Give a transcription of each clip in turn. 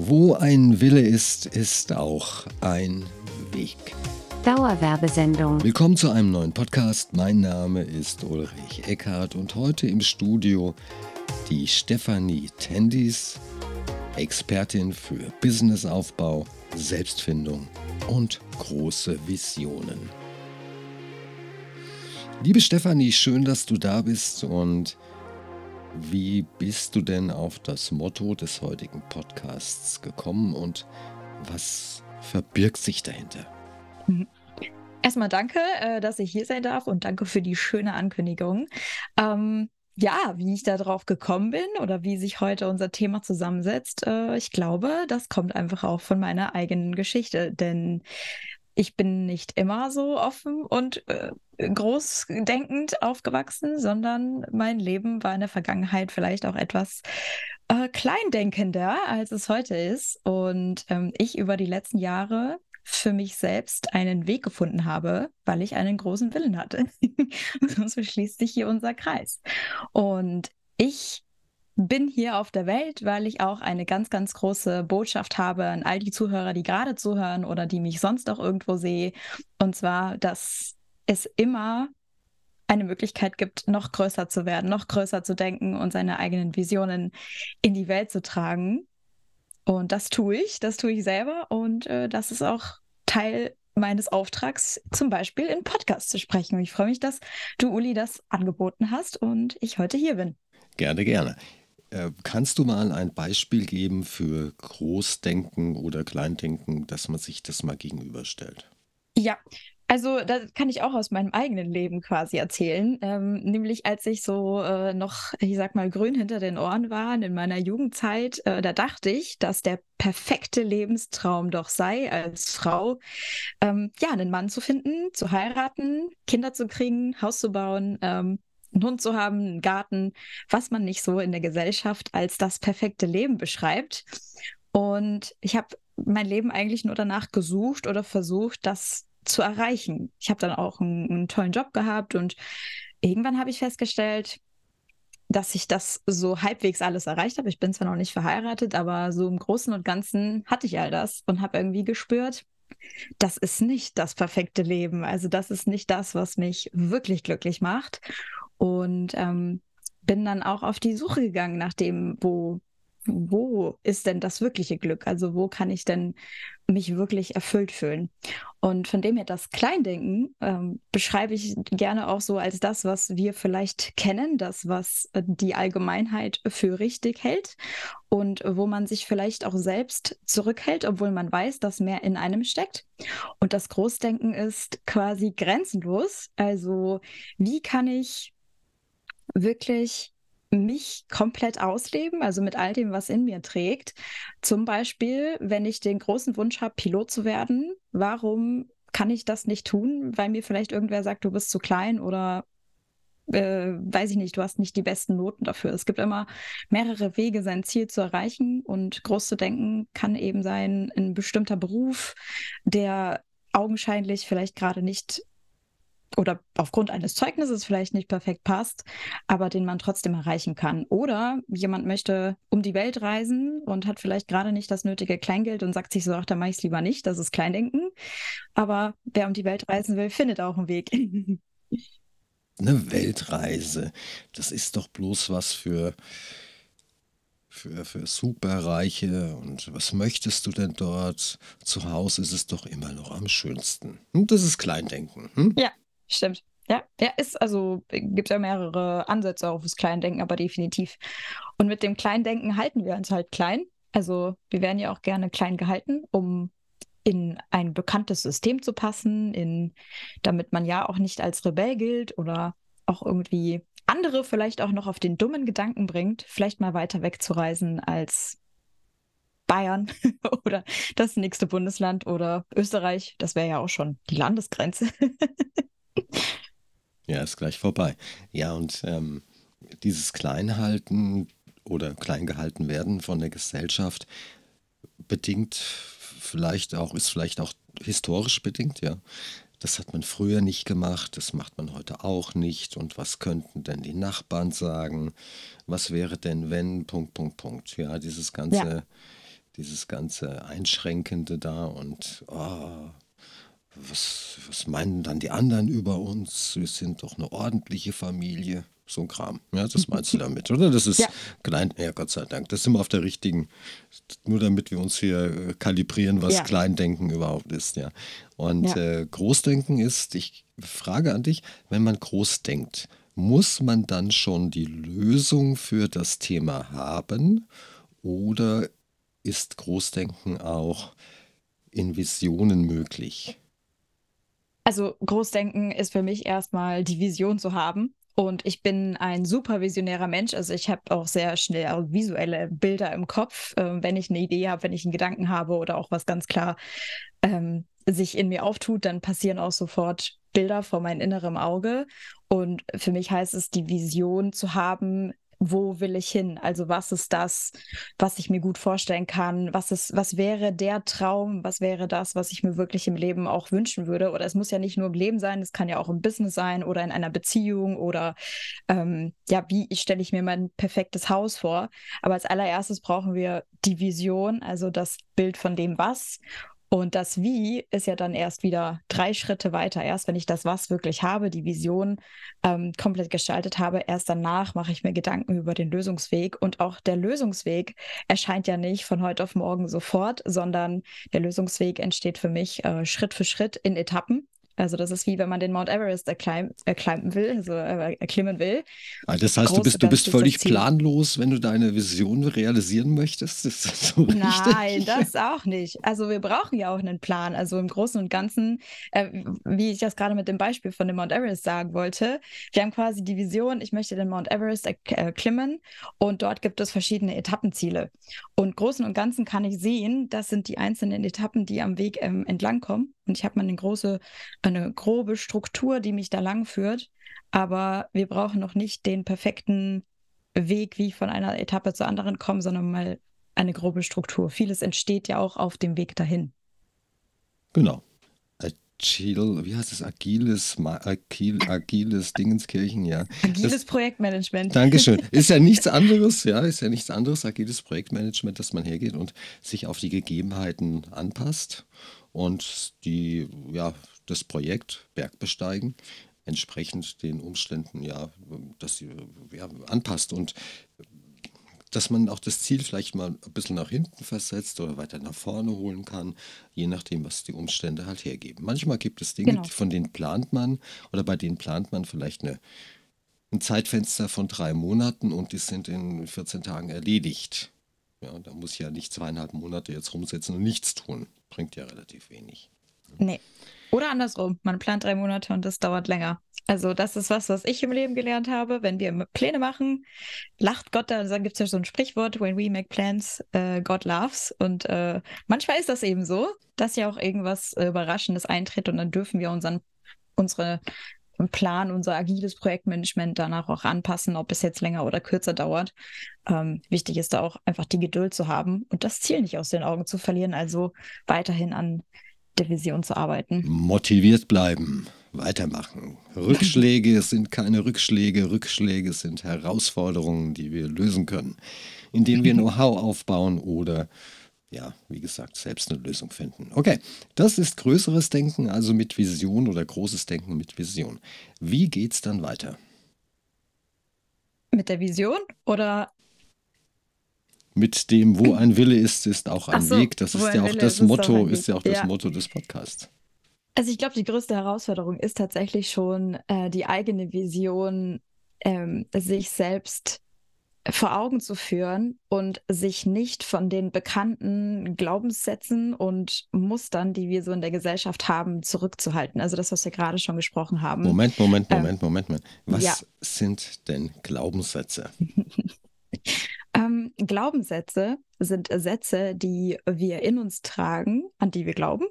Wo ein Wille ist, ist auch ein Weg. Dauerwerbesendung. Willkommen zu einem neuen Podcast. Mein Name ist Ulrich Eckhardt und heute im Studio die Stefanie Tendis, Expertin für Businessaufbau, Selbstfindung und große Visionen. Liebe Stefanie, schön, dass du da bist und wie bist du denn auf das Motto des heutigen Podcasts gekommen und was verbirgt sich dahinter? Erstmal danke, äh, dass ich hier sein darf und danke für die schöne Ankündigung. Ähm, ja, wie ich da drauf gekommen bin oder wie sich heute unser Thema zusammensetzt, äh, ich glaube, das kommt einfach auch von meiner eigenen Geschichte. Denn ich bin nicht immer so offen und äh, großdenkend aufgewachsen, sondern mein Leben war in der Vergangenheit vielleicht auch etwas äh, kleindenkender, als es heute ist. Und ähm, ich über die letzten Jahre für mich selbst einen Weg gefunden habe, weil ich einen großen Willen hatte. so schließt sich hier unser Kreis. Und ich bin hier auf der Welt, weil ich auch eine ganz, ganz große Botschaft habe an all die Zuhörer, die gerade zuhören oder die mich sonst auch irgendwo sehe. Und zwar, dass es immer eine Möglichkeit gibt, noch größer zu werden, noch größer zu denken und seine eigenen Visionen in die Welt zu tragen. Und das tue ich, das tue ich selber. Und äh, das ist auch Teil meines Auftrags, zum Beispiel in Podcast zu sprechen. Und ich freue mich, dass du, Uli, das angeboten hast und ich heute hier bin. Gerne, gerne. Äh, kannst du mal ein Beispiel geben für Großdenken oder Kleindenken, dass man sich das mal gegenüberstellt? Ja, also das kann ich auch aus meinem eigenen Leben quasi erzählen. Ähm, nämlich als ich so äh, noch, ich sag mal, grün hinter den Ohren war in meiner Jugendzeit, äh, da dachte ich, dass der perfekte Lebenstraum doch sei, als Frau, ähm, ja, einen Mann zu finden, zu heiraten, Kinder zu kriegen, Haus zu bauen, ähm, einen Hund zu haben, einen Garten, was man nicht so in der Gesellschaft als das perfekte Leben beschreibt. Und ich habe mein Leben eigentlich nur danach gesucht oder versucht, das zu erreichen. Ich habe dann auch einen, einen tollen Job gehabt und irgendwann habe ich festgestellt, dass ich das so halbwegs alles erreicht habe. Ich bin zwar noch nicht verheiratet, aber so im Großen und Ganzen hatte ich all das und habe irgendwie gespürt, das ist nicht das perfekte Leben. Also das ist nicht das, was mich wirklich glücklich macht. Und ähm, bin dann auch auf die Suche gegangen nach dem, wo, wo ist denn das wirkliche Glück? Also wo kann ich denn mich wirklich erfüllt fühlen? Und von dem her das Kleindenken ähm, beschreibe ich gerne auch so als das, was wir vielleicht kennen, das, was äh, die Allgemeinheit für richtig hält und wo man sich vielleicht auch selbst zurückhält, obwohl man weiß, dass mehr in einem steckt. Und das Großdenken ist quasi grenzenlos. Also wie kann ich wirklich mich komplett ausleben, also mit all dem, was in mir trägt. Zum Beispiel, wenn ich den großen Wunsch habe, Pilot zu werden, warum kann ich das nicht tun? Weil mir vielleicht irgendwer sagt, du bist zu klein oder äh, weiß ich nicht, du hast nicht die besten Noten dafür. Es gibt immer mehrere Wege, sein Ziel zu erreichen und groß zu denken kann eben sein, ein bestimmter Beruf, der augenscheinlich vielleicht gerade nicht oder aufgrund eines Zeugnisses vielleicht nicht perfekt passt, aber den man trotzdem erreichen kann. Oder jemand möchte um die Welt reisen und hat vielleicht gerade nicht das nötige Kleingeld und sagt sich so, ach, da mache ich es lieber nicht, das ist Kleindenken. Aber wer um die Welt reisen will, findet auch einen Weg. Eine Weltreise, das ist doch bloß was für, für, für Superreiche. Und was möchtest du denn dort? Zu Hause ist es doch immer noch am schönsten. Und hm, das ist Kleindenken. Hm? Ja, Stimmt. Ja, ja, ist, also gibt ja mehrere Ansätze auf das Kleindenken, aber definitiv. Und mit dem Kleindenken halten wir uns halt klein. Also wir werden ja auch gerne klein gehalten, um in ein bekanntes System zu passen, in, damit man ja auch nicht als Rebell gilt oder auch irgendwie andere vielleicht auch noch auf den dummen Gedanken bringt, vielleicht mal weiter wegzureisen als Bayern oder das nächste Bundesland oder Österreich. Das wäre ja auch schon die Landesgrenze. Ja, ist gleich vorbei. Ja, und ähm, dieses Kleinhalten oder kleingehalten werden von der Gesellschaft bedingt vielleicht auch, ist vielleicht auch historisch bedingt, ja. Das hat man früher nicht gemacht, das macht man heute auch nicht. Und was könnten denn die Nachbarn sagen? Was wäre denn, wenn, Punkt, Punkt, Punkt. Ja, dieses ganze, ja. dieses ganze Einschränkende da und oh, was, was meinen dann die anderen über uns? Wir sind doch eine ordentliche Familie. So ein Kram. Ja, das meinst du damit, oder? Das ist Ja. klein, ja, Gott sei Dank. Das sind wir auf der richtigen, nur damit wir uns hier äh, kalibrieren, was Ja. Kleindenken überhaupt ist, ja. Und Ja. äh, Großdenken ist, ich frage an dich, wenn man groß denkt, muss man dann schon die Lösung für das Thema haben oder ist Großdenken auch in Visionen möglich? Also Großdenken ist für mich erstmal die Vision zu haben. Und ich bin ein super visionärer Mensch. Also ich habe auch sehr schnell visuelle Bilder im Kopf, äh, wenn ich eine Idee habe, wenn ich einen Gedanken habe oder auch was ganz klar ähm, sich in mir auftut, dann passieren auch sofort Bilder vor meinem inneren Auge. Und für mich heißt es, die Vision zu haben, wo will ich hin? Also was ist das, was ich mir gut vorstellen kann? Was ist, was wäre der Traum? Was wäre das, was ich mir wirklich im Leben auch wünschen würde? Oder es muss ja nicht nur im Leben sein, es kann ja auch im Business sein oder in einer Beziehung oder ähm, ja, wie stelle ich mir mein perfektes Haus vor? Aber als allererstes brauchen wir die Vision, also das Bild von dem Was. Und das Wie ist ja dann erst wieder drei Schritte weiter. Erst wenn ich das Was wirklich habe, die Vision ähm, komplett gestaltet habe, erst danach mache ich mir Gedanken über den Lösungsweg. Und auch der Lösungsweg erscheint ja nicht von heute auf morgen sofort, sondern der Lösungsweg entsteht für mich äh, Schritt für Schritt in Etappen. Also das ist wie wenn man den Mount Everest erkleim, erklimmen will, also äh, erklimmen will. Ah, Das heißt, du bist, du bist völlig planlos, wenn du deine Vision realisieren möchtest? Ist das so richtig? Nein, das auch nicht. Also wir brauchen ja auch einen Plan. Also im Großen und Ganzen, äh, wie ich das gerade mit dem Beispiel von dem Mount Everest sagen wollte, wir haben quasi die Vision, ich möchte den Mount Everest erklimmen und dort gibt es verschiedene Etappenziele. Und Großen und Ganzen kann ich sehen, das sind die einzelnen Etappen, die am Weg ähm, entlangkommen. Und ich habe mal eine große, eine grobe Struktur, die mich da lang führt. Aber wir brauchen noch nicht den perfekten Weg, wie ich von einer Etappe zur anderen komme, sondern mal eine grobe Struktur. Vieles entsteht ja auch auf dem Weg dahin. Genau. Agile, wie heißt es? Agiles, agil, agiles Dingenskirchen, ja. Agiles Das- Projektmanagement. Dankeschön. Ist ja nichts anderes, ja, ist ja nichts anderes, agiles Projektmanagement, dass man hergeht und sich auf die Gegebenheiten anpasst und die, ja, das Projekt Bergbesteigen entsprechend den Umständen, ja, dass sie, ja, anpasst und dass man auch das Ziel vielleicht mal ein bisschen nach hinten versetzt oder weiter nach vorne holen kann, je nachdem, was die Umstände halt hergeben. Manchmal gibt es Dinge, Genau. von denen plant man oder bei denen plant man vielleicht eine ein Zeitfenster von drei Monaten und die sind in 14 Tagen erledigt. Ja, da muss ich ja nicht zweieinhalb Monate jetzt rumsetzen und nichts tun. Bringt ja relativ wenig. Nee. Oder andersrum, man plant drei Monate und das dauert länger. Also das ist was, was ich im Leben gelernt habe. Wenn wir Pläne machen, lacht Gott, da gibt es ja so ein Sprichwort, when we make plans, äh, God laughs. Und äh, manchmal ist das eben so, dass ja auch irgendwas äh, Überraschendes eintritt und dann dürfen wir unseren, unsere Plan, unser agiles Projektmanagement danach auch anpassen, ob es jetzt länger oder kürzer dauert. Ähm, wichtig ist da auch einfach die Geduld zu haben und das Ziel nicht aus den Augen zu verlieren, also weiterhin an der Vision zu arbeiten. Motiviert bleiben, weitermachen. Rückschläge sind keine Rückschläge, Rückschläge sind Herausforderungen, die wir lösen können, indem wir Know-how aufbauen oder ja, wie gesagt, selbst eine Lösung finden. Okay, das ist größeres Denken, also mit Vision oder großes Denken mit Vision. Wie geht's dann weiter? Mit der Vision oder Mit dem, wo ein Wille ist, ist auch ein so, Weg. Das ist ja auch Wille das ist, ist auch Motto, ein ist ja auch das Ja. Motto des Podcasts. Also ich glaube, die größte Herausforderung ist tatsächlich schon äh, die eigene Vision, ähm, sich selbst vor Augen zu führen und sich nicht von den bekannten Glaubenssätzen und Mustern, die wir so in der Gesellschaft haben, zurückzuhalten. Also das, was wir gerade schon gesprochen haben. Moment, Moment, Ähm, Moment, Moment, Moment. Was ja. sind denn Glaubenssätze? Ähm, Glaubenssätze sind Sätze, die wir in uns tragen, an die wir glauben,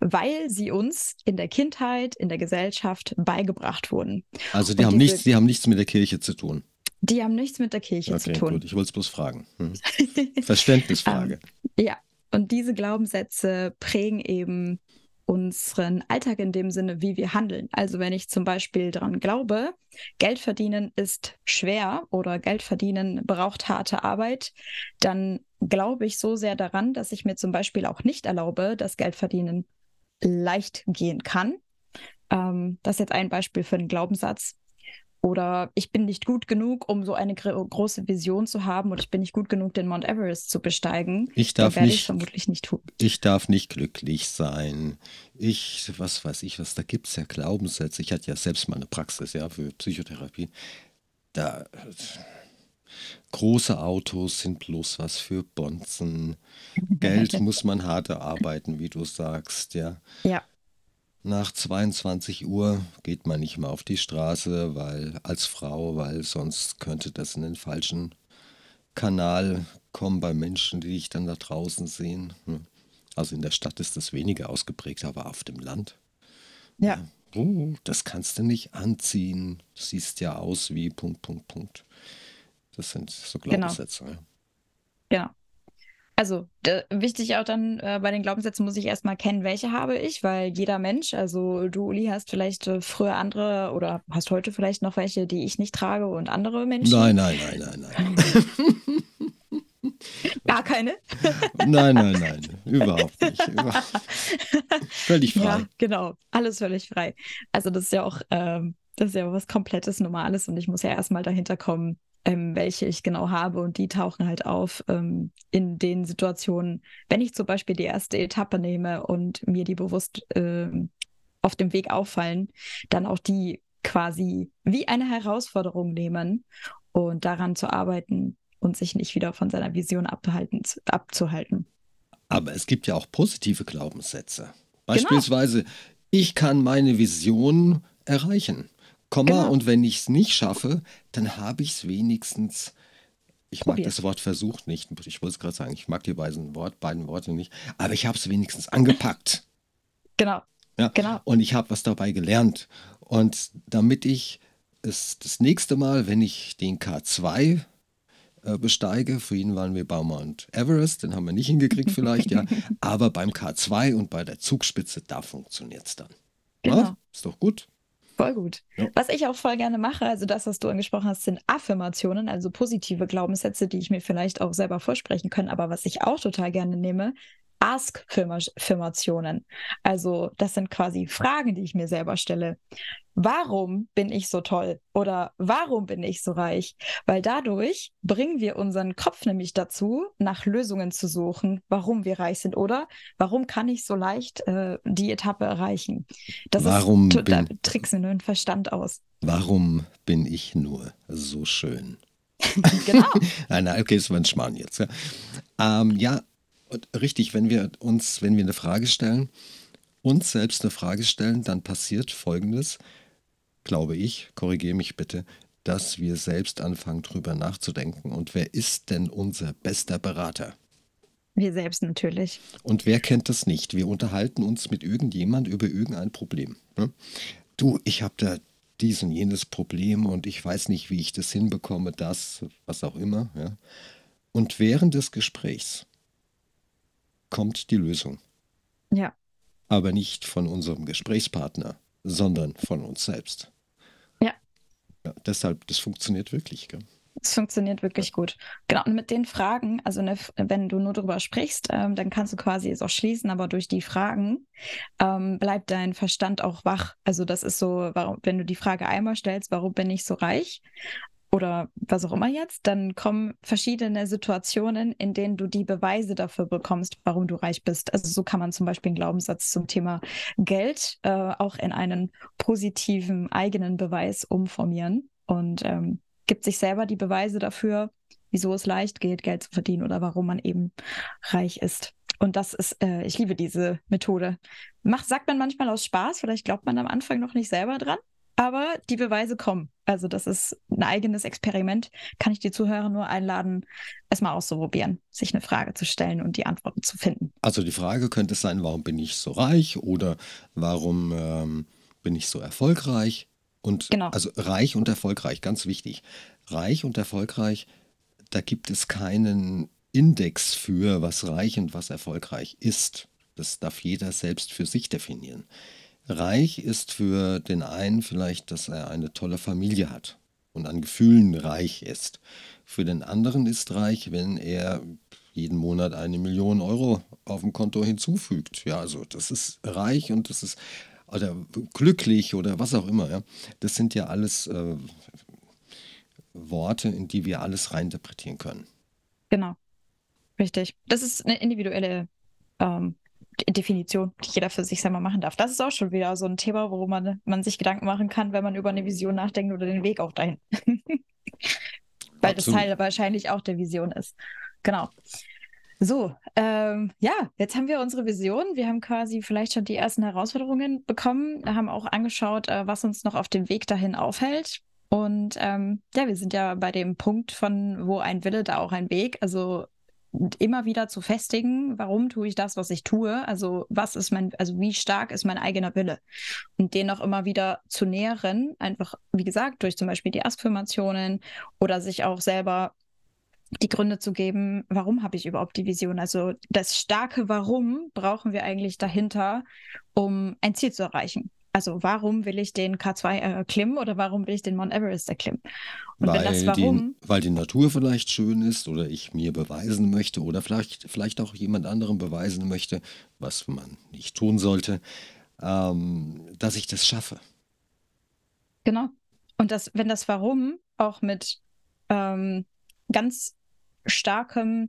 weil sie uns in der Kindheit, in der Gesellschaft beigebracht wurden. Also die Und haben diese- nichts, die haben nichts mit der Kirche zu tun. Die haben nichts mit der Kirche Okay, zu tun. gut, ich wollte es bloß fragen. Hm. Verständnisfrage. Ja, und diese Glaubenssätze prägen eben unseren Alltag in dem Sinne, wie wir handeln. Also wenn ich zum Beispiel daran glaube, Geld verdienen ist schwer oder Geld verdienen braucht harte Arbeit, dann glaube ich so sehr daran, dass ich mir zum Beispiel auch nicht erlaube, dass Geld verdienen leicht gehen kann. Ähm, das ist jetzt ein Beispiel für einen Glaubenssatz. Oder ich bin nicht gut genug, um so eine große Vision zu haben, oder ich bin nicht gut genug, den Mount Everest zu besteigen. Ich darf nicht, ich vermutlich nicht tun. Ich darf nicht glücklich sein. Ich, was weiß ich, was da gibt es ja Glaubenssätze. Ich hatte ja selbst mal eine Praxis, ja, für Psychotherapie. Da große Autos sind bloß was für Bonzen. Geld muss man hart erarbeiten, wie du sagst, ja. Ja. Nach 22 Uhr geht man nicht mehr auf die Straße, weil als Frau, weil sonst könnte das in den falschen Kanal kommen bei Menschen, die dich dann da draußen sehen. Hm. Also in der Stadt ist das weniger ausgeprägt, aber auf dem Land. Ja. Oh, das kannst du nicht anziehen. Siehst ja aus wie Punkt, Punkt, Punkt. Das sind so genau. Glaubenssätze. Genau. genau. Also wichtig auch dann äh, bei den Glaubenssätzen muss ich erstmal kennen, welche habe ich, weil jeder Mensch, also du, Uli, hast vielleicht äh, früher andere oder hast heute vielleicht noch welche, die ich nicht trage und andere Menschen. Nein, nein, nein, nein, nein. Gar keine? nein, nein, nein, überhaupt nicht. völlig frei. Ja, genau, alles völlig frei. Also das ist ja auch, ähm, das ist ja was komplettes Normales und ich muss ja erstmal dahinter kommen, ähm, welche ich genau habe. Und die tauchen halt auf ähm, in den Situationen, wenn ich zum Beispiel die erste Etappe nehme und mir die bewusst äh, auf dem Weg auffallen, dann auch die quasi wie eine Herausforderung nehmen und daran zu arbeiten und sich nicht wieder von seiner Vision abhalten, abzuhalten. Aber es gibt ja auch positive Glaubenssätze. Genau. Beispielsweise, genau. ich kann meine Vision erreichen. Komma, genau. und wenn ich es nicht schaffe, dann habe ich es wenigstens. Ich mag Probier. das Wort versucht nicht. Ich wollte es gerade sagen, ich mag die beiden, Wort, beiden Worte nicht. Aber ich habe es wenigstens angepackt. Genau. Ja? genau. Und ich habe was dabei gelernt. Und damit ich es das nächste Mal, wenn ich den K2 äh, besteige, für ihn waren wir bei Mount Everest, den haben wir nicht hingekriegt vielleicht, ja. Aber beim K2 und bei der Zugspitze, da funktioniert es dann. Genau. Ja? Ist doch gut. Voll gut. Ja. Was ich auch voll gerne mache, also das, was du angesprochen hast, sind Affirmationen, also positive Glaubenssätze, die ich mir vielleicht auch selber vorsprechen kann. Aber was ich auch total gerne nehme, Ask-Firmationen. Also das sind quasi Fragen, die ich mir selber stelle. Warum bin ich so toll? Oder warum bin ich so reich? Weil dadurch bringen wir unseren Kopf nämlich dazu, nach Lösungen zu suchen, warum wir reich sind. Oder warum kann ich so leicht äh, die Etappe erreichen? Das warum ist, da tricksen nur den Verstand aus. Warum bin ich nur so schön? genau. nein, nein, okay, das war ein Schmarrn jetzt. Ja. Ähm, ja, richtig, wenn wir uns, wenn wir eine Frage stellen, uns selbst eine Frage stellen, dann passiert Folgendes, glaube ich, korrigiere mich bitte, dass wir selbst anfangen, drüber nachzudenken. Und wer ist denn unser bester Berater? Wir selbst natürlich. Und wer kennt das nicht? Wir unterhalten uns mit irgendjemand über irgendein Problem. Ne? Du, ich habe da dies und jenes Problem und ich weiß nicht, wie ich das hinbekomme, das, was auch immer. Ja? Und während des Gesprächs kommt die Lösung. Ja. Aber nicht von unserem Gesprächspartner, sondern von uns selbst. Ja. ja deshalb, das funktioniert wirklich. Gell? Es funktioniert wirklich gut. Genau, und mit den Fragen, also ne, wenn du nur darüber sprichst, ähm, dann kannst du quasi es auch schließen, aber durch die Fragen ähm, bleibt dein Verstand auch wach. Also das ist so, warum, wenn du die Frage einmal stellst, warum bin ich so reich? Oder was auch immer jetzt, dann kommen verschiedene Situationen, in denen du die Beweise dafür bekommst, warum du reich bist. Also so kann man zum Beispiel einen Glaubenssatz zum Thema Geld äh, auch in einen positiven eigenen Beweis umformieren und ähm, gibt sich selber die Beweise dafür, wieso es leicht geht, Geld zu verdienen oder warum man eben reich ist. Und das ist, äh, ich liebe diese Methode. Macht, sagt man manchmal aus Spaß, vielleicht glaubt man am Anfang noch nicht selber dran, aber die Beweise kommen. Also das ist ein eigenes Experiment. Kann ich die Zuhörer nur einladen, es mal auszuprobieren, sich eine Frage zu stellen und die Antworten zu finden. Also die Frage könnte sein, warum bin ich so reich oder warum ähm, bin ich so erfolgreich? Und genau. also reich und erfolgreich, ganz wichtig. Reich und erfolgreich, da gibt es keinen Index für, was reich und was erfolgreich ist. Das darf jeder selbst für sich definieren. Reich ist für den einen vielleicht, dass er eine tolle Familie hat und an Gefühlen reich ist. Für den anderen ist reich, wenn er jeden Monat eine Million Euro auf dem Konto hinzufügt. Ja, also das ist reich und das ist oder glücklich oder was auch immer. Ja. Das sind ja alles äh, Worte, in die wir alles reininterpretieren können. Genau. Richtig. Das ist eine individuelle ähm, Definition, die jeder für sich selber machen darf. Das ist auch schon wieder so ein Thema, wo man, man sich Gedanken machen kann, wenn man über eine Vision nachdenkt oder den Weg auch dahin. Weil Absolut. das Teil wahrscheinlich auch der Vision ist. Genau. So, ähm, ja, jetzt haben wir unsere Vision. Wir haben quasi vielleicht schon die ersten Herausforderungen bekommen, haben auch angeschaut, äh, was uns noch auf dem Weg dahin aufhält. Und ähm, ja, wir sind ja bei dem Punkt von, wo ein Wille, da auch ein Weg. Also immer wieder zu festigen, warum tue ich das, was ich tue? Also was ist mein, also wie stark ist mein eigener Wille? Und den auch immer wieder zu nähren, einfach, wie gesagt, durch zum Beispiel die Affirmationen oder sich auch selber die Gründe zu geben, warum habe ich überhaupt die Vision? Also das starke Warum brauchen wir eigentlich dahinter, um ein Ziel zu erreichen. Also warum will ich den K2 erklimmen oder warum will ich den Mount Everest erklimmen? Und weil, das Warum, die, weil die Natur vielleicht schön ist oder ich mir beweisen möchte oder vielleicht, vielleicht auch jemand anderem beweisen möchte, was man nicht tun sollte, ähm, dass ich das schaffe. Genau. Und das, wenn das Warum auch mit ähm, ganz starkem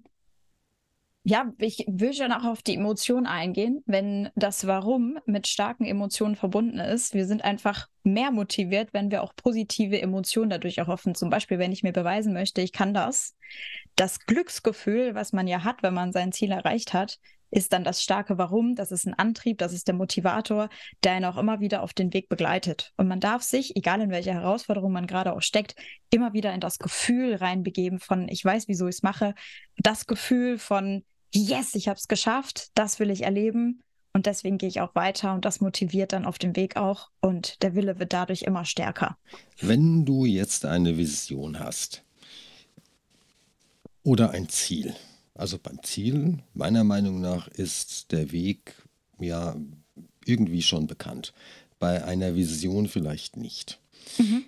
ja, ich will schon auch auf die Emotionen eingehen, wenn das Warum mit starken Emotionen verbunden ist. Wir sind einfach mehr motiviert, wenn wir auch positive Emotionen dadurch erhoffen. Zum Beispiel, wenn ich mir beweisen möchte, ich kann das. Das Glücksgefühl, was man ja hat, wenn man sein Ziel erreicht hat, ist dann das starke Warum. Das ist ein Antrieb, das ist der Motivator, der einen auch immer wieder auf den Weg begleitet. Und man darf sich, egal in welcher Herausforderung man gerade auch steckt, immer wieder in das Gefühl reinbegeben von, ich weiß, wieso ich es mache. Das Gefühl von, yes, ich habe es geschafft, das will ich erleben. Und deswegen gehe ich auch weiter und das motiviert dann auf dem Weg auch und der Wille wird dadurch immer stärker. Wenn du jetzt eine Vision hast oder ein Ziel, also beim Ziel, meiner Meinung nach, ist der Weg ja irgendwie schon bekannt. Bei einer Vision vielleicht nicht. Mhm.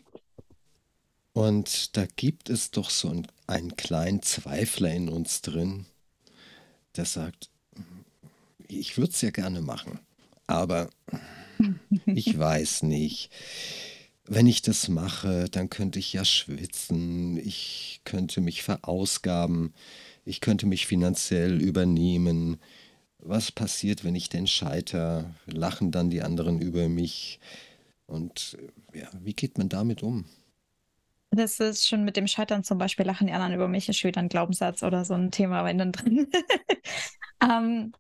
Und da gibt es doch so einen, einen kleinen Zweifler in uns drin, der sagt, ich würde es ja gerne machen, aber ich weiß nicht. Wenn ich das mache, dann könnte ich ja schwitzen, ich könnte mich verausgaben, ich könnte mich finanziell übernehmen. Was passiert, wenn ich denn scheiter? Lachen dann die anderen über mich? Und ja, wie geht man damit um? Das ist schon mit dem Scheitern zum Beispiel, lachen die anderen über mich, ist schon wieder ein Glaubenssatz oder so ein Thema innen drin. ähm,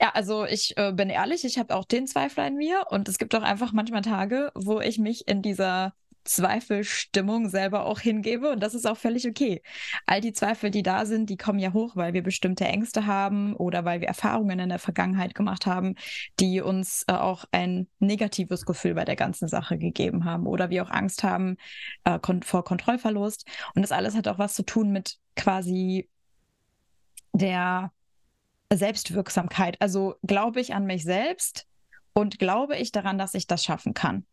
ja, also ich äh, bin ehrlich, ich habe auch den Zweifler in mir und es gibt auch einfach manchmal Tage, wo ich mich in dieser Zweifelstimmung selber auch hingebe und das ist auch völlig okay. All die Zweifel, die da sind, die kommen ja hoch, weil wir bestimmte Ängste haben oder weil wir Erfahrungen in der Vergangenheit gemacht haben, die uns äh, auch ein negatives Gefühl bei der ganzen Sache gegeben haben oder wir auch Angst haben äh, kon vor Kontrollverlust. Und das alles hat auch was zu tun mit quasi der Selbstwirksamkeit. Also glaube ich an mich selbst und glaube ich daran, dass ich das schaffen kann.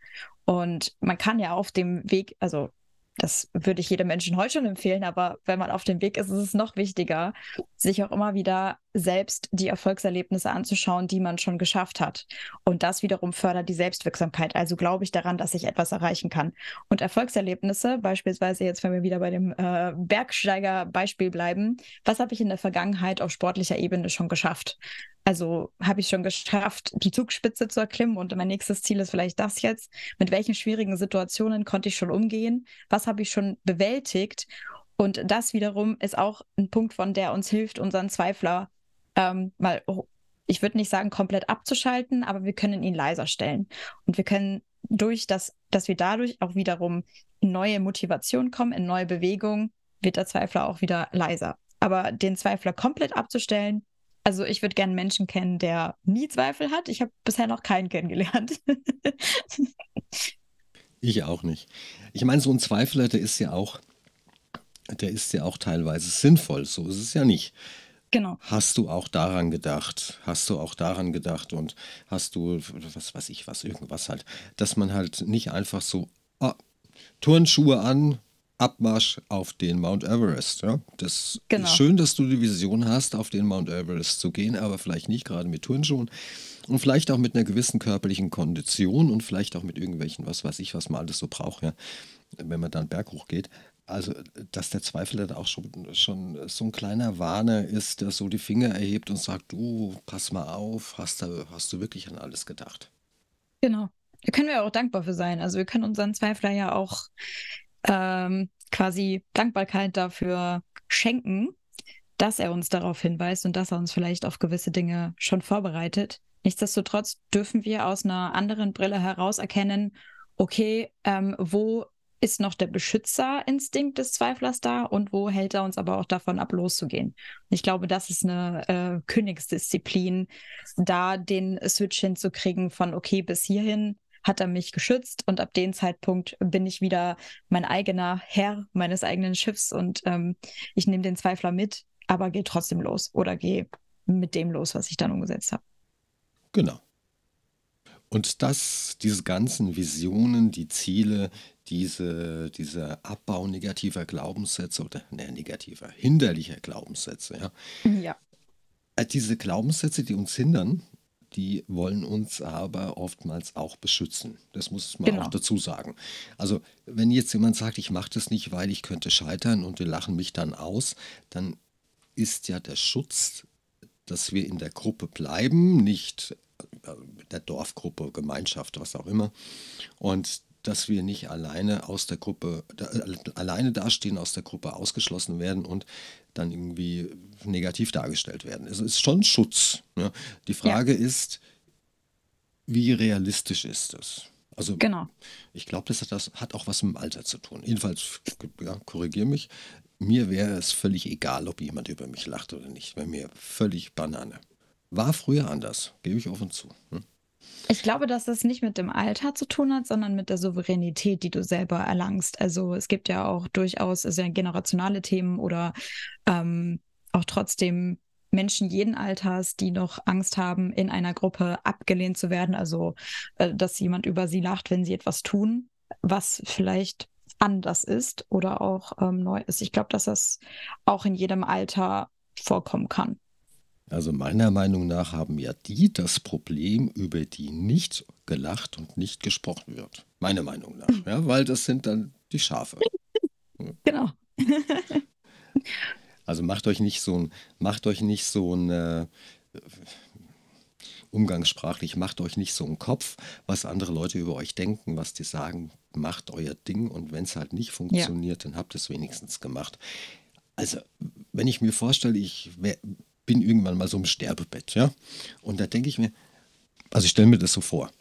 Und man kann ja auf dem Weg, also das würde ich jedem Menschen heute schon empfehlen, aber wenn man auf dem Weg ist, ist es noch wichtiger, sich auch immer wieder selbst die Erfolgserlebnisse anzuschauen, die man schon geschafft hat. Und das wiederum fördert die Selbstwirksamkeit. Also glaube ich daran, dass ich etwas erreichen kann. Und Erfolgserlebnisse, beispielsweise jetzt, wenn wir wieder bei dem äh, Bergsteiger-Beispiel bleiben, was habe ich in der Vergangenheit auf sportlicher Ebene schon geschafft? Also habe ich schon geschafft, die Zugspitze zu erklimmen und mein nächstes Ziel ist vielleicht das jetzt. Mit welchen schwierigen Situationen konnte ich schon umgehen? Was habe ich schon bewältigt? Und das wiederum ist auch ein Punkt, von der uns hilft, unseren Zweifler ähm, mal, ich würde nicht sagen, komplett abzuschalten, aber wir können ihn leiser stellen. Und wir können durch das, dass wir dadurch auch wiederum in neue Motivation kommen, in neue Bewegung, wird der Zweifler auch wieder leiser. Aber den Zweifler komplett abzustellen, also ich würde gerne Menschen kennen, der nie Zweifel hat. Ich habe bisher noch keinen kennengelernt. ich auch nicht. Ich meine, so ein Zweifler, der ist ja auch, der ist ja auch teilweise sinnvoll. So ist es ja nicht. Genau. Hast du auch daran gedacht? Hast du auch daran gedacht und hast du, was weiß ich, was, irgendwas halt, dass man halt nicht einfach so, ah, Turnschuhe an, Abmarsch auf den Mount Everest. Ja? Das Genau. ist schön, dass du die Vision hast, auf den Mount Everest zu gehen, aber vielleicht nicht gerade mit Turnschuhen und vielleicht auch mit einer gewissen körperlichen Kondition und vielleicht auch mit irgendwelchen, was weiß ich, was man alles so braucht, ja, wenn man dann berghoch geht. Also, dass der Zweifel dann auch schon, schon so ein kleiner Warner ist, der so die Finger erhebt und sagt, du, pass mal auf, hast du, hast du wirklich an alles gedacht? Genau. Da können wir auch dankbar für sein. Also wir können unseren Zweifler ja auch ähm, quasi Dankbarkeit dafür schenken, dass er uns darauf hinweist und dass er uns vielleicht auf gewisse Dinge schon vorbereitet. Nichtsdestotrotz dürfen wir aus einer anderen Brille heraus erkennen, okay, ähm, wo ist noch der Beschützerinstinkt des Zweiflers da und wo hält er uns aber auch davon ab, loszugehen? Ich glaube, das ist eine äh, Königsdisziplin, da den Switch hinzukriegen von, okay, bis hierhin hat er mich geschützt und ab dem Zeitpunkt bin ich wieder mein eigener Herr meines eigenen Schiffs und ähm, ich nehme den Zweifler mit, aber gehe trotzdem los oder gehe mit dem los, was ich dann umgesetzt habe. Genau. Und das, diese ganzen Visionen, die Ziele, diese, dieser Abbau negativer Glaubenssätze oder ne, negativer, hinderlicher Glaubenssätze, ja. Ja, Äh, Diese Glaubenssätze, die uns hindern, die wollen uns aber oftmals auch beschützen. Das muss man auch genau. dazu sagen. Also, wenn jetzt jemand sagt, ich mache das nicht, weil ich könnte scheitern und die lachen mich dann aus, dann ist ja der Schutz, dass wir in der Gruppe bleiben, nicht äh, der Dorfgruppe, Gemeinschaft, was auch immer, und dass wir nicht alleine aus der Gruppe, da, äh, alleine dastehen, aus der Gruppe ausgeschlossen werden und dann irgendwie negativ dargestellt werden. Es ist schon Schutz. Ne? Die Ja, Frage ist, wie realistisch ist das? Also genau. ich glaube, das hat, das hat auch was mit dem Alter zu tun. Jedenfalls, ja, korrigiere mich, mir wäre es völlig egal, ob jemand über mich lacht oder nicht. Wäre mir völlig Banane. War früher anders, gebe ich offen zu. Hm? Ich glaube, dass das nicht mit dem Alter zu tun hat, sondern mit der Souveränität, die du selber erlangst. Also es gibt ja auch durchaus sehr generationale Themen oder ähm, auch trotzdem Menschen jeden Alters, die noch Angst haben, in einer Gruppe abgelehnt zu werden. Also äh, dass jemand über sie lacht, wenn sie etwas tun, was vielleicht anders ist oder auch ähm, neu ist. Ich glaube, dass das auch in jedem Alter vorkommen kann. Also meiner Meinung nach haben ja die das Problem, über die nicht gelacht und nicht gesprochen wird. Meiner Meinung nach. Ja, weil das sind dann die Schafe. Genau. Also macht euch nicht so ein, macht euch nicht so ein, äh, umgangssprachlich, macht euch nicht so einen Kopf, was andere Leute über euch denken, was die sagen, macht euer Ding und wenn es halt nicht Ja, funktioniert, dann habt es wenigstens gemacht. Also, wenn ich mir vorstelle, ich wär, bin irgendwann mal so im Sterbebett, ja, und da denke ich mir, also ich stelle mir das so vor,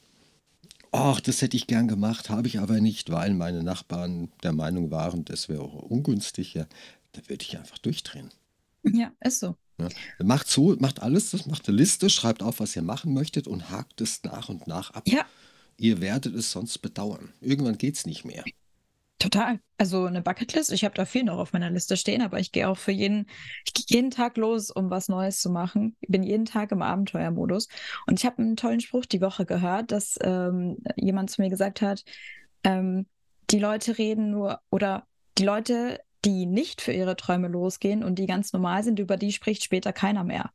ach, das hätte ich gern gemacht, habe ich aber nicht, weil meine Nachbarn der Meinung waren, das wäre auch ungünstig, ja, da würde ich einfach durchdrehen. ja, ist so. Ja. Macht so, macht alles, das macht eine Liste, schreibt auf, was ihr machen möchtet und hakt es nach und nach ab. Ja, Ihr werdet es sonst bedauern. Irgendwann geht es nicht mehr. Total. Also eine Bucketlist, ich habe da viel noch auf meiner Liste stehen, aber ich gehe auch für jeden, ich gehe jeden Tag los, um was Neues zu machen. Ich bin jeden Tag im Abenteuermodus. Und ich habe einen tollen Spruch die Woche gehört, dass ähm, jemand zu mir gesagt hat, ähm, die Leute reden nur oder die Leute, die nicht für ihre Träume losgehen und die ganz normal sind, über die spricht später keiner mehr.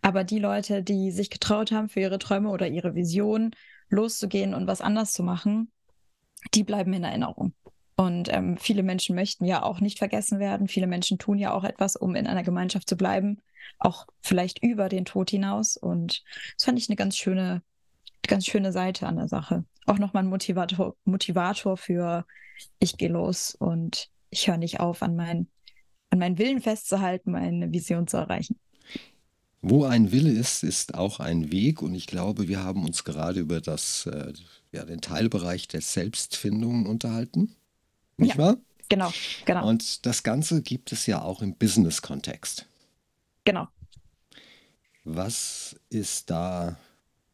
Aber die Leute, die sich getraut haben, für ihre Träume oder ihre Vision loszugehen und was anders zu machen, die bleiben in Erinnerung. Und ähm, viele Menschen möchten ja auch nicht vergessen werden. Viele Menschen tun ja auch etwas, um in einer Gemeinschaft zu bleiben, auch vielleicht über den Tod hinaus. Und das fand ich eine ganz schöne, ganz schöne Seite an der Sache. Auch nochmal ein Motivator, Motivator für ich gehe los und ich höre nicht auf, an, mein, an meinen Willen festzuhalten, meine Vision zu erreichen. Wo ein Wille ist, ist auch ein Weg. Und ich glaube, wir haben uns gerade über das, äh, ja, den Teilbereich der Selbstfindung unterhalten. Nicht Ja, wahr? genau, genau, Und das Ganze gibt es ja auch im Business-Kontext. genau. Was ist da,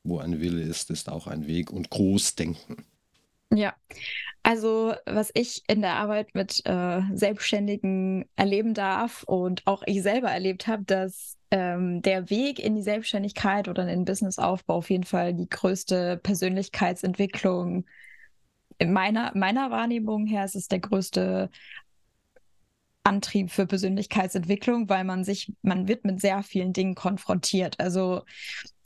wo ein Wille ist, ist auch ein Weg und Großdenken. Ja, also was ich in der Arbeit mit äh, Selbstständigen erleben darf und auch ich selber erlebt habe, dass ähm, der Weg in die Selbstständigkeit oder in den Businessaufbau auf jeden Fall die größte Persönlichkeitsentwicklung. In meiner, meiner Wahrnehmung her ist es der größte Antrieb für Persönlichkeitsentwicklung, weil man sich, man wird mit sehr vielen Dingen konfrontiert. Also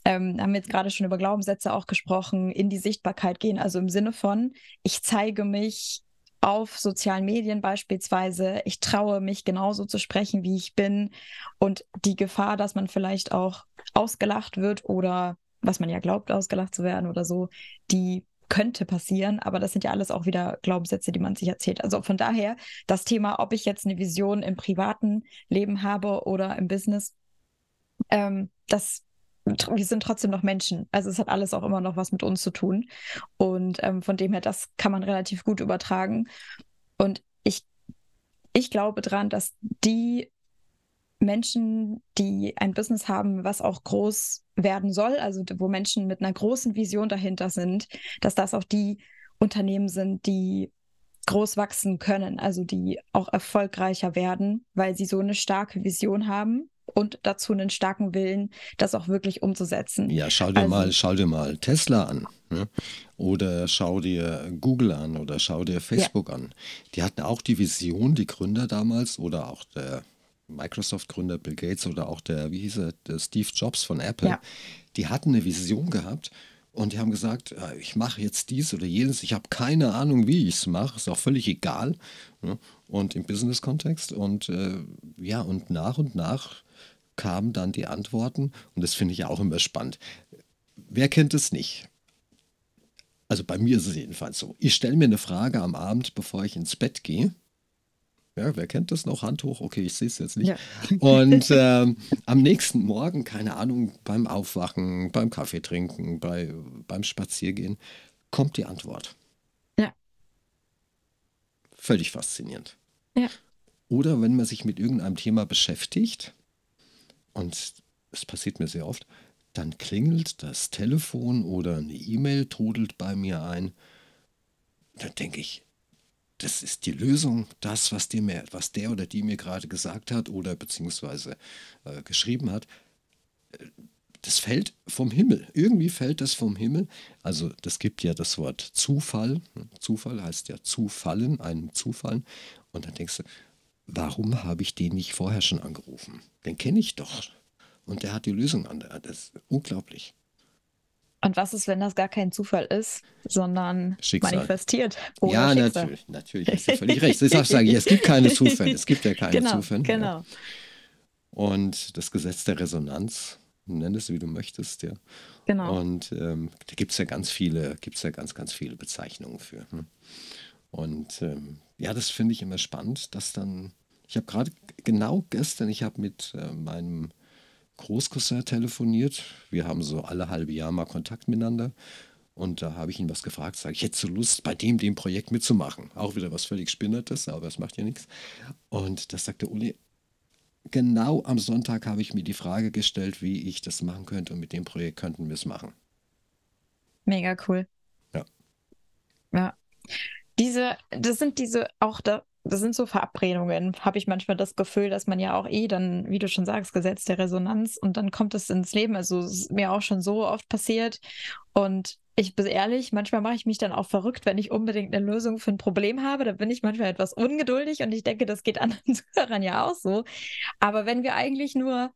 ähm, haben wir jetzt gerade schon über Glaubenssätze auch gesprochen, in die Sichtbarkeit gehen, also im Sinne von, ich zeige mich auf sozialen Medien beispielsweise, ich traue mich genauso zu sprechen, wie ich bin und die Gefahr, dass man vielleicht auch ausgelacht wird oder was man ja glaubt, ausgelacht zu werden oder so, die könnte passieren, aber das sind ja alles auch wieder Glaubenssätze, die man sich erzählt. Also von daher das Thema, ob ich jetzt eine Vision im privaten Leben habe oder im Business, ähm, das wir sind trotzdem noch Menschen. Also es hat alles auch immer noch was mit uns zu tun. Und ähm, von dem her, das kann man relativ gut übertragen. Und ich, ich glaube daran, dass die Menschen, die ein Business haben, was auch groß werden soll, also wo Menschen mit einer großen Vision dahinter sind, dass das auch die Unternehmen sind, die groß wachsen können, also die auch erfolgreicher werden, weil sie so eine starke Vision haben und dazu einen starken Willen, das auch wirklich umzusetzen. Ja, schau dir also, mal, schau dir mal Tesla an. Ne? Oder schau dir Google an oder schau dir Facebook ja. an. Die hatten auch die Vision, die Gründer damals oder auch der Microsoft-Gründer Bill Gates oder auch der, wie hieß er, der Steve Jobs von Apple, ja. die hatten eine Vision gehabt und die haben gesagt, ich mache jetzt dies oder jenes, ich habe keine Ahnung, wie ich es mache, ist auch völlig egal. Ne? Und im Business-Kontext und äh, ja, und nach und nach kamen dann die Antworten und das finde ich auch immer spannend. Wer kennt es nicht? Also bei mir ist es jedenfalls so. Ich stelle mir eine Frage am Abend, bevor ich ins Bett gehe ja, wer kennt das noch? Hand hoch, okay, ich sehe es jetzt nicht. Ja. Und ähm, am nächsten Morgen, keine Ahnung, beim Aufwachen, beim Kaffee trinken, bei, beim Spaziergehen, kommt die Antwort. Ja. Völlig faszinierend. Ja. Oder wenn man sich mit irgendeinem Thema beschäftigt, und es passiert mir sehr oft, dann klingelt das Telefon oder eine E-Mail trudelt bei mir ein. Da denke ich, das ist die Lösung, das, was, dir mir, was der oder die mir gerade gesagt hat oder beziehungsweise äh, geschrieben hat. Das fällt vom Himmel. Irgendwie fällt das vom Himmel. Also das gibt ja das Wort Zufall. Zufall heißt ja zufallen, einem zufallen. Und dann denkst du, warum habe ich den nicht vorher schon angerufen? Den kenne ich doch. Und der hat die Lösung an. Das ist unglaublich. Und was ist, wenn das gar kein Zufall ist, sondern Schicksal. manifestiert? Oder ja, Schicksal? natürlich, natürlich, hast du völlig recht. Deshalb sage ich, es gibt keine Zufälle. Es gibt ja keine genau, Zufälle. Genau. Ja. Und das Gesetz der Resonanz, nenn es wie du möchtest, ja. Genau. Und ähm, da gibt es ja ganz viele, gibt es ja ganz, ganz viele Bezeichnungen für. Hm? Und ähm, ja, das finde ich immer spannend, dass dann, ich habe gerade genau gestern, ich habe mit äh, meinem Großcousin telefoniert. Wir haben so alle halbe Jahr mal Kontakt miteinander. Und da habe ich ihn was gefragt, sage ich, hätte so Lust, bei dem, dem Projekt mitzumachen. Auch wieder was völlig Spinnertes, aber es macht ja nichts. Und das sagte Uli, genau am Sonntag habe ich mir die Frage gestellt, wie ich das machen könnte und mit dem Projekt könnten wir es machen. Mega cool. Ja. Ja. Diese, das sind diese, auch da, das sind so Verabredungen, habe ich manchmal das Gefühl, dass man ja auch eh dann, wie du schon sagst, Gesetz der Resonanz und dann kommt es ins Leben. Also es ist mir auch schon so oft passiert. Und ich bin ehrlich, manchmal mache ich mich dann auch verrückt, wenn ich unbedingt eine Lösung für ein Problem habe. Da bin ich manchmal etwas ungeduldig und ich denke, das geht anderen Zuhörern ja auch so. Aber wenn wir eigentlich nur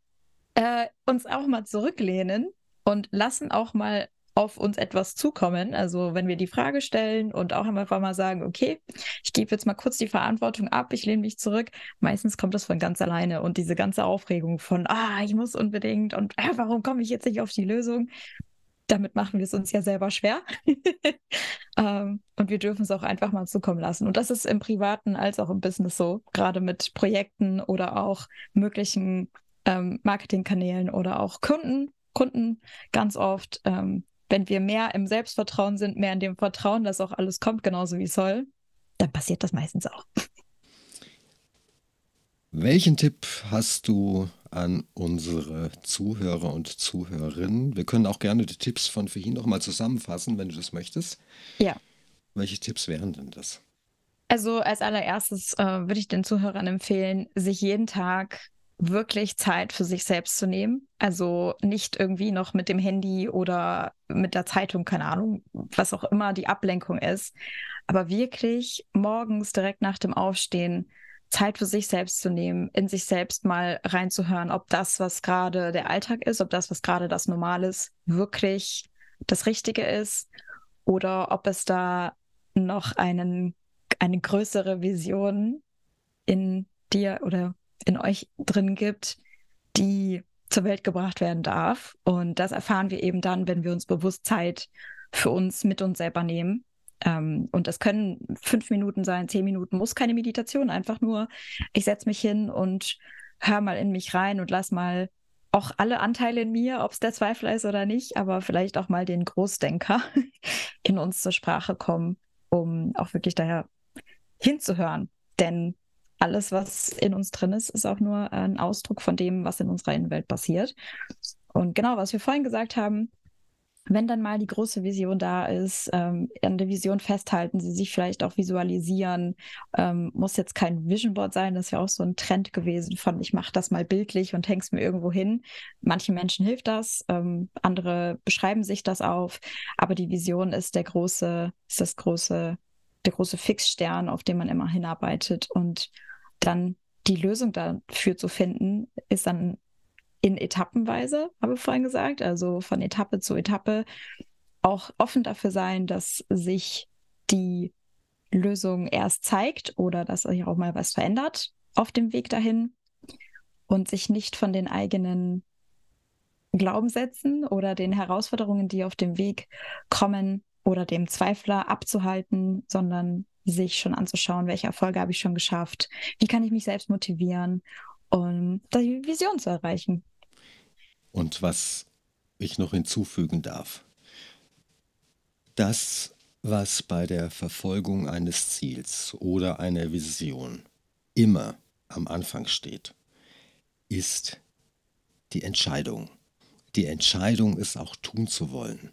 äh, uns auch mal zurücklehnen und lassen auch mal auf uns etwas zukommen. Also wenn wir die Frage stellen und auch einfach mal sagen, okay, ich gebe jetzt mal kurz die Verantwortung ab, ich lehne mich zurück. Meistens kommt das von ganz alleine und diese ganze Aufregung von, ah, ich muss unbedingt und äh, warum komme ich jetzt nicht auf die Lösung? Damit machen wir es uns ja selber schwer. ähm, und wir dürfen es auch einfach mal zukommen lassen. Und das ist im Privaten als auch im Business so, gerade mit Projekten oder auch möglichen ähm, Marketingkanälen oder auch Kunden, Kunden ganz oft ähm, wenn wir mehr im Selbstvertrauen sind, mehr in dem Vertrauen, dass auch alles kommt, genauso wie es soll, dann passiert das meistens auch. Welchen Tipp hast du an unsere Zuhörer und Zuhörerinnen? Wir können auch gerne die Tipps von vorhin nochmal zusammenfassen, wenn du das möchtest. Ja. Welche Tipps wären denn das? Also als allererstes äh, würde ich den Zuhörern empfehlen, sich jeden Tag wirklich Zeit für sich selbst zu nehmen. Also nicht irgendwie noch mit dem Handy oder mit der Zeitung, keine Ahnung, was auch immer die Ablenkung ist, aber wirklich morgens direkt nach dem Aufstehen Zeit für sich selbst zu nehmen, in sich selbst mal reinzuhören, ob das, was gerade der Alltag ist, ob das, was gerade das Normal ist, wirklich das Richtige ist oder ob es da noch einen, eine größere Vision in dir oder in euch drin gibt, die zur Welt gebracht werden darf. Und das erfahren wir eben dann, wenn wir uns bewusst Zeit für uns mit uns selber nehmen ähm, und das können fünf Minuten sein, zehn Minuten, muss keine Meditation, einfach nur, ich setze mich hin und höre mal in mich rein und lass mal auch alle Anteile in mir, ob es der Zweifler ist oder nicht, aber vielleicht auch mal den Großdenker in uns zur Sprache kommen, um auch wirklich daher hinzuhören. Denn alles, was in uns drin ist, ist auch nur ein Ausdruck von dem, was in unserer Innenwelt passiert. Und genau, was wir vorhin gesagt haben, wenn dann mal die große Vision da ist, ähm, an der Vision festhalten, sie sich vielleicht auch visualisieren. Ähm, muss jetzt kein Vision Board sein, das ist ja auch so ein Trend gewesen von, ich mache das mal bildlich und häng's mir irgendwo hin. Manchen Menschen hilft das, ähm, andere beschreiben sich das auf, aber die Vision ist der große, ist das große, der große Fixstern, auf den man immer hinarbeitet und dann die Lösung dafür zu finden, ist dann in Etappenweise, habe ich vorhin gesagt, also von Etappe zu Etappe auch offen dafür sein, dass sich die Lösung erst zeigt oder dass sich auch mal was verändert auf dem Weg dahin und sich nicht von den eigenen Glaubenssätzen oder den Herausforderungen, die auf dem Weg kommen oder dem Zweifler abzuhalten, sondern sich schon anzuschauen, welche Erfolge habe ich schon geschafft, wie kann ich mich selbst motivieren, um die Vision zu erreichen. Und was ich noch hinzufügen darf, das, was bei der Verfolgung eines Ziels oder einer Vision immer am Anfang steht, ist die Entscheidung. Die Entscheidung ist auch tun zu wollen,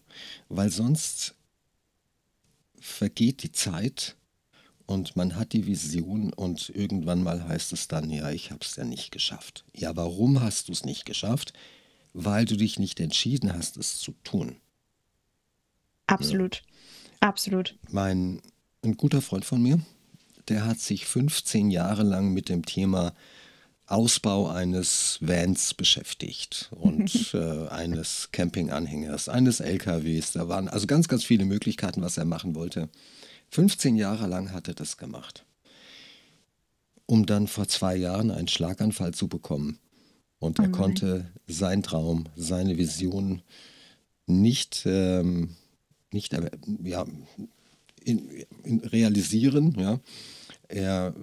weil sonst vergeht die Zeit und man hat die Vision und irgendwann mal heißt es dann, ja, ich habe es ja nicht geschafft. Ja, warum hast du es nicht geschafft? weil du dich nicht entschieden hast, es zu tun. Absolut. Ja. Absolut. Mein ein guter Freund von mir, der hat sich 15 Jahre lang mit dem Thema Ausbau eines Vans beschäftigt und äh, eines Campinganhängers, eines LKWs. Da waren also ganz, ganz viele Möglichkeiten, was er machen wollte. 15 Jahre lang hat er das gemacht, um dann vor zwei Jahren einen Schlaganfall zu bekommen und er mhm. konnte seinen Traum, seine Vision nicht, ähm, nicht ja, in, in realisieren. Ja. Er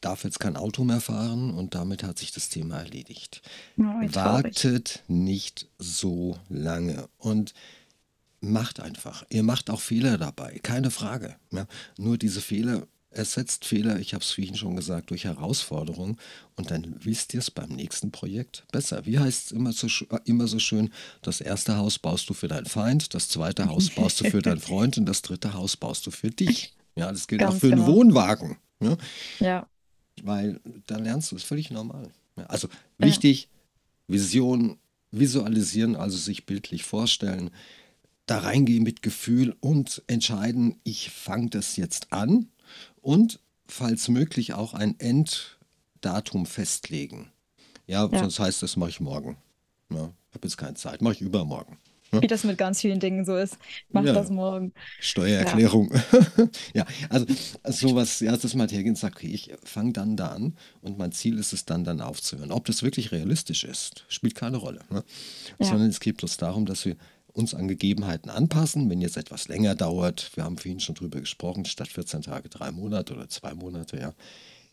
darf jetzt kein Auto mehr fahren und damit hat sich das Thema erledigt. Oh, Wartet nicht so lange und macht einfach. Ihr macht auch Fehler dabei, keine Frage. Ja. Nur diese Fehler ersetzt Fehler, ich habe es vorhin schon gesagt, durch Herausforderungen und dann wisst ihr es beim nächsten Projekt besser. Wie heißt es immer so, immer so schön, das erste Haus baust du für deinen Feind, das zweite Haus baust du für deinen Freund und das dritte Haus baust du für dich. Ja, das gilt Ganz auch für genau. einen Wohnwagen. Ja? ja. Weil da lernst du, es völlig normal. Also wichtig, ja. Vision visualisieren, also sich bildlich vorstellen, da reingehen mit Gefühl und entscheiden, ich fange das jetzt an und falls möglich auch ein Enddatum festlegen. Ja, ja. sonst heißt das mache ich morgen. Ja, ich habe jetzt keine Zeit, mache ich übermorgen. Ja? Wie das mit ganz vielen Dingen so ist. Mach ja. das morgen. Steuererklärung. Ja, also sowas, ja, das mal hergehen und sagt, okay, ich fange dann da an und mein Ziel ist es dann, dann aufzuhören. Ob das wirklich realistisch ist, spielt keine Rolle. Ne? Sondern es geht bloß darum, dass wir uns an Gegebenheiten anpassen. Wenn jetzt etwas länger dauert, wir haben vorhin schon drüber gesprochen, statt 14 Tage drei Monate oder zwei Monate, ja,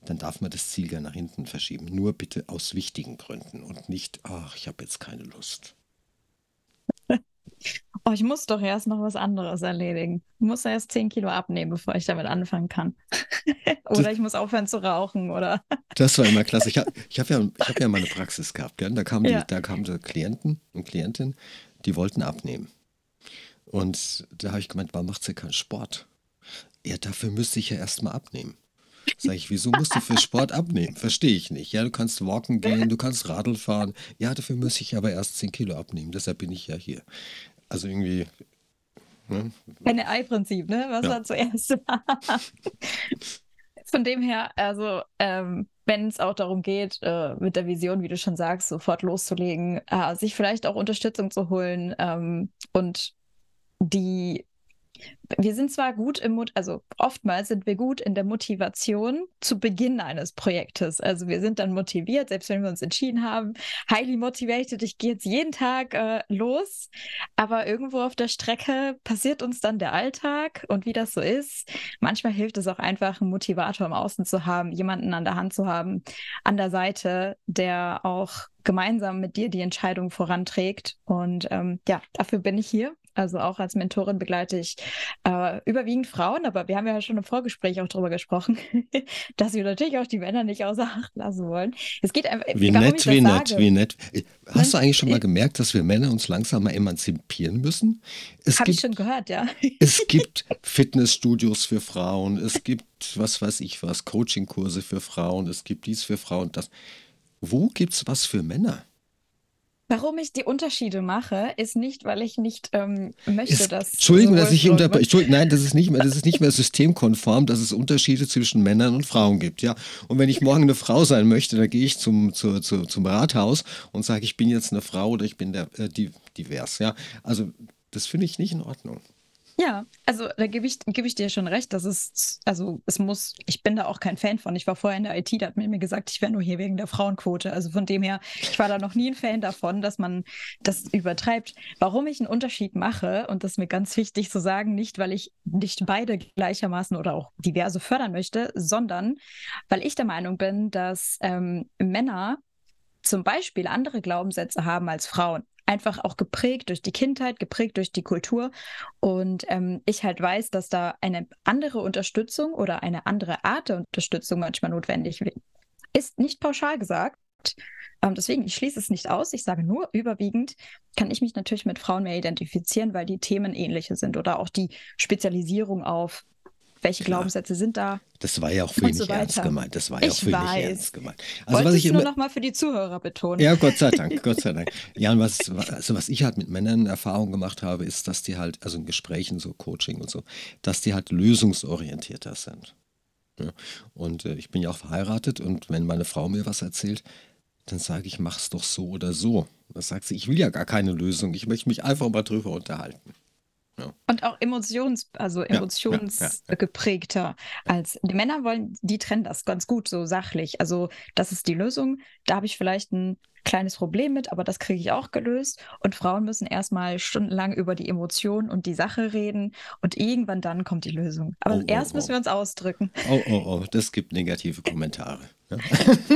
dann darf man das Ziel gerne nach hinten verschieben. Nur bitte aus wichtigen Gründen und nicht, ach, ich habe jetzt keine Lust. Oh, ich muss doch erst noch was anderes erledigen. Ich muss erst 10 Kilo abnehmen, bevor ich damit anfangen kann. oder das, ich muss aufhören zu rauchen, oder? das war immer klasse. Ich habe ich hab ja, hab ja mal eine Praxis gehabt. Gell? Da kamen ja. die, da kamen die Klienten und Klientinnen die wollten abnehmen. Und da habe ich gemeint, warum macht sie keinen Sport? Ja, dafür müsste ich ja erstmal abnehmen. Sag ich, wieso musst du für Sport abnehmen? Verstehe ich nicht. Ja, du kannst walken gehen, du kannst Radl fahren. Ja, dafür muss ich aber erst 10 Kilo abnehmen. Deshalb bin ich ja hier. Also irgendwie. Ne? Keine Ei-Prinzip, ne? Was ja. war zuerst? Von dem her, also ähm, wenn es auch darum geht, äh, mit der Vision, wie du schon sagst, sofort loszulegen, äh, sich vielleicht auch Unterstützung zu holen ähm, und die wir sind zwar gut im, Mut also oftmals sind wir gut in der Motivation zu Beginn eines Projektes. Also wir sind dann motiviert, selbst wenn wir uns entschieden haben, highly motivated, ich gehe jetzt jeden Tag äh, los. Aber irgendwo auf der Strecke passiert uns dann der Alltag und wie das so ist. Manchmal hilft es auch einfach, einen Motivator im Außen zu haben, jemanden an der Hand zu haben, an der Seite, der auch gemeinsam mit dir die Entscheidung voranträgt. Und ähm, ja, dafür bin ich hier also auch als Mentorin begleite ich äh, überwiegend Frauen, aber wir haben ja schon im Vorgespräch auch darüber gesprochen, dass wir natürlich auch die Männer nicht außer Acht lassen wollen. Es geht einfach. Wie nett, wie nett, sage. wie nett. Hast du eigentlich schon mal gemerkt, dass wir Männer uns langsam mal emanzipieren müssen? Habe ich schon gehört, ja. Es gibt Fitnessstudios für Frauen, es gibt was weiß ich was, Coachingkurse für Frauen, es gibt dies für Frauen, das. Wo gibt es was für Männer? Warum ich die Unterschiede mache, ist nicht, weil ich nicht ähm, möchte, ist, dass. Entschuldigung, dass ich unterbreche. Nein, das ist nicht mehr, das ist nicht mehr systemkonform, dass es Unterschiede zwischen Männern und Frauen gibt. Ja, und wenn ich morgen eine Frau sein möchte, dann gehe ich zum, zu, zu, zum Rathaus und sage, ich bin jetzt eine Frau oder ich bin der, äh, divers. Ja, also das finde ich nicht in Ordnung. Ja, also da gebe ich, geb ich dir schon recht, dass es, also es muss, ich bin da auch kein Fan von. Ich war vorher in der IT, da hat mir gesagt, ich wäre nur hier wegen der Frauenquote. Also von dem her, ich war da noch nie ein Fan davon, dass man das übertreibt. Warum ich einen Unterschied mache, und das ist mir ganz wichtig zu sagen, nicht, weil ich nicht beide gleichermaßen oder auch diverse fördern möchte, sondern weil ich der Meinung bin, dass ähm, Männer zum Beispiel andere Glaubenssätze haben als Frauen einfach auch geprägt durch die Kindheit, geprägt durch die Kultur. Und ähm, ich halt weiß, dass da eine andere Unterstützung oder eine andere Art der Unterstützung manchmal notwendig ist. Nicht pauschal gesagt. Ähm, deswegen, ich schließe es nicht aus. Ich sage nur, überwiegend kann ich mich natürlich mit Frauen mehr identifizieren, weil die Themen ähnliche sind oder auch die Spezialisierung auf welche. Glaubenssätze sind da? Das war ja auch für ihn so ernst gemeint. Das war ja auch für nicht ernst gemeint. Also Wollte was ich immer, nur noch mal für die Zuhörer betonen. Ja, Gott sei Dank, Gott sei Dank. Ja, und was, also was ich halt mit Männern Erfahrung gemacht habe, ist, dass die halt, also in Gesprächen, so Coaching und so, dass die halt lösungsorientierter sind. Ja. Und äh, ich bin ja auch verheiratet und wenn meine Frau mir was erzählt, dann sage ich, mach's doch so oder so. Da sagt sie, ich will ja gar keine Lösung, ich möchte mich einfach mal drüber unterhalten. Ja. Und auch emotions, also emotionsgeprägter ja, ja, als die Männer wollen, die trennen das ganz gut, so sachlich. Also das ist die Lösung. Da habe ich vielleicht ein kleines Problem mit, aber das kriege ich auch gelöst. Und Frauen müssen erstmal stundenlang über die Emotionen und die Sache reden und irgendwann dann kommt die Lösung. Aber oh, oh erst oh, müssen wir uns ausdrücken. Oh, oh, oh, das gibt negative Kommentare. Ja.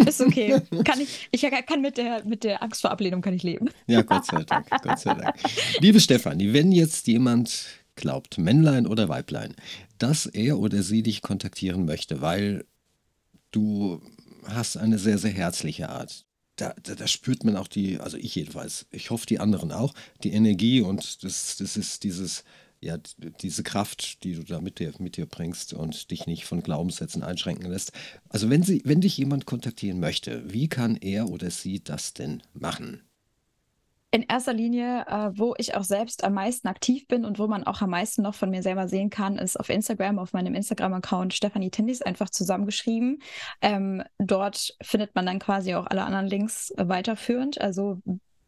Ist okay. Kann ich, ich kann mit der, mit der Angst vor Ablehnung kann ich leben. Ja, Gott sei Dank. Gott sei Dank. Liebe Stefanie, wenn jetzt jemand glaubt, Männlein oder Weiblein, dass er oder sie dich kontaktieren möchte, weil du hast eine sehr, sehr herzliche Art. Da, da, da, spürt man auch die, also ich jedenfalls, ich hoffe die anderen auch, die Energie und das, das ist dieses, ja, diese Kraft, die du da mit dir, mit dir bringst und dich nicht von Glaubenssätzen einschränken lässt. Also wenn, sie, wenn dich jemand kontaktieren möchte, wie kann er oder sie das denn machen? In erster Linie, äh, wo ich auch selbst am meisten aktiv bin und wo man auch am meisten noch von mir selber sehen kann, ist auf Instagram, auf meinem Instagram-Account Stefanie Tindis einfach zusammengeschrieben. Ähm, dort findet man dann quasi auch alle anderen Links weiterführend. Also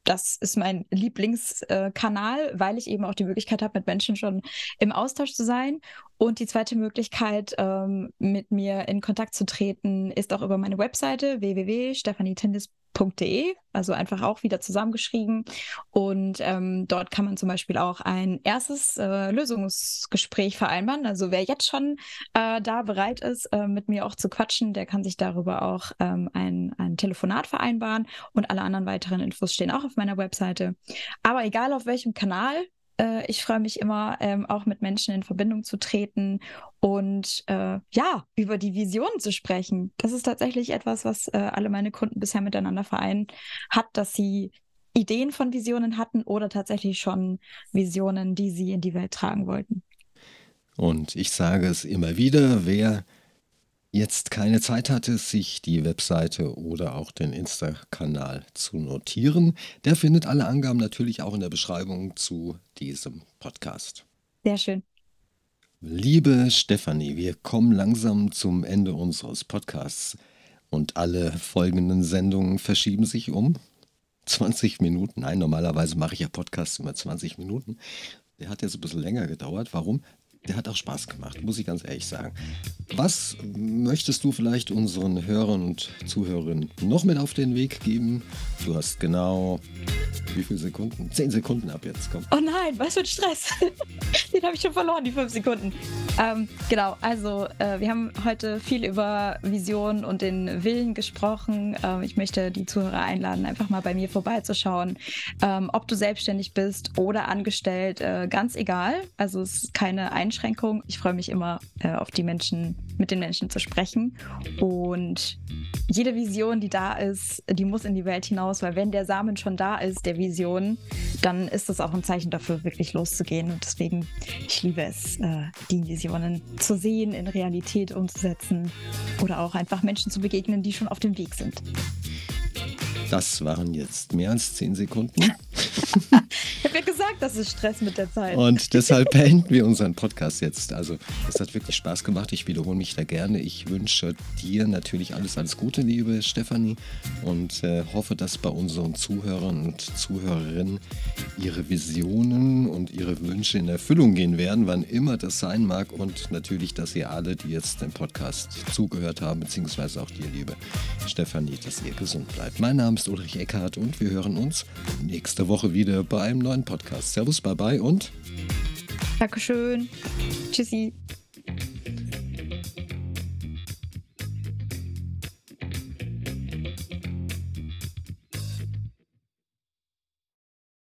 das ist mein Lieblingskanal, weil ich eben auch die Möglichkeit habe, mit Menschen schon im Austausch zu sein. Und die zweite Möglichkeit, ähm, mit mir in Kontakt zu treten, ist auch über meine Webseite www.stefanietindis.com De, also einfach auch wieder zusammengeschrieben. Und ähm, dort kann man zum Beispiel auch ein erstes äh, Lösungsgespräch vereinbaren. Also wer jetzt schon äh, da bereit ist, äh, mit mir auch zu quatschen, der kann sich darüber auch ähm, ein, ein Telefonat vereinbaren. Und alle anderen weiteren Infos stehen auch auf meiner Webseite. Aber egal auf welchem Kanal, äh, ich freue mich immer, ähm, auch mit Menschen in Verbindung zu treten und äh, ja, über die Visionen zu sprechen. Das ist tatsächlich etwas, was äh, alle meine Kunden bisher miteinander vereint hat, dass sie Ideen von Visionen hatten oder tatsächlich schon Visionen, die sie in die Welt tragen wollten. Und ich sage es immer wieder, wer jetzt keine Zeit hatte, sich die Webseite oder auch den Insta-Kanal zu notieren, der findet alle Angaben natürlich auch in der Beschreibung zu diesem Podcast. Sehr schön. Liebe Stefanie, wir kommen langsam zum Ende unseres Podcasts und alle folgenden Sendungen verschieben sich um 20 Minuten. Nein, normalerweise mache ich ja Podcasts immer 20 Minuten. Der hat jetzt ein bisschen länger gedauert. Warum? Der hat auch Spaß gemacht, muss ich ganz ehrlich sagen. Was möchtest du vielleicht unseren Hörern und Zuhörerinnen noch mit auf den Weg geben? Du hast genau wie viele Sekunden? Zehn Sekunden ab jetzt, komm. Oh nein, was für ein Stress. Den habe ich schon verloren, die fünf Sekunden. Ähm, genau, also äh, wir haben heute viel über Vision und den Willen gesprochen. Ähm, ich möchte die Zuhörer einladen, einfach mal bei mir vorbeizuschauen. Ähm, ob du selbstständig bist oder angestellt, äh, ganz egal. Also es ist keine Einstellung Einschränkung. Ich freue mich immer äh, auf die Menschen, mit den Menschen zu sprechen. Und jede Vision, die da ist, die muss in die Welt hinaus, weil wenn der Samen schon da ist, der Vision, dann ist das auch ein Zeichen dafür, wirklich loszugehen. Und deswegen, ich liebe es, äh, die Visionen zu sehen, in Realität umzusetzen oder auch einfach Menschen zu begegnen, die schon auf dem Weg sind. Das waren jetzt mehr als zehn Sekunden. ich habe ja gesagt, das ist Stress mit der Zeit. Und deshalb beenden wir unseren Podcast jetzt. Also, es hat wirklich Spaß gemacht. Ich wiederhole mich da gerne. Ich wünsche dir natürlich alles, alles Gute, liebe Stefanie. Und äh, hoffe, dass bei unseren Zuhörern und Zuhörerinnen ihre Visionen und ihre Wünsche in Erfüllung gehen werden, wann immer das sein mag. Und natürlich, dass ihr alle, die jetzt dem Podcast zugehört haben, beziehungsweise auch dir, liebe Stefanie, dass ihr gesund bleibt. Mein Name ist ist Ulrich Eckhardt und wir hören uns nächste Woche wieder bei einem neuen Podcast. Servus, bye bye und Dankeschön. Tschüssi.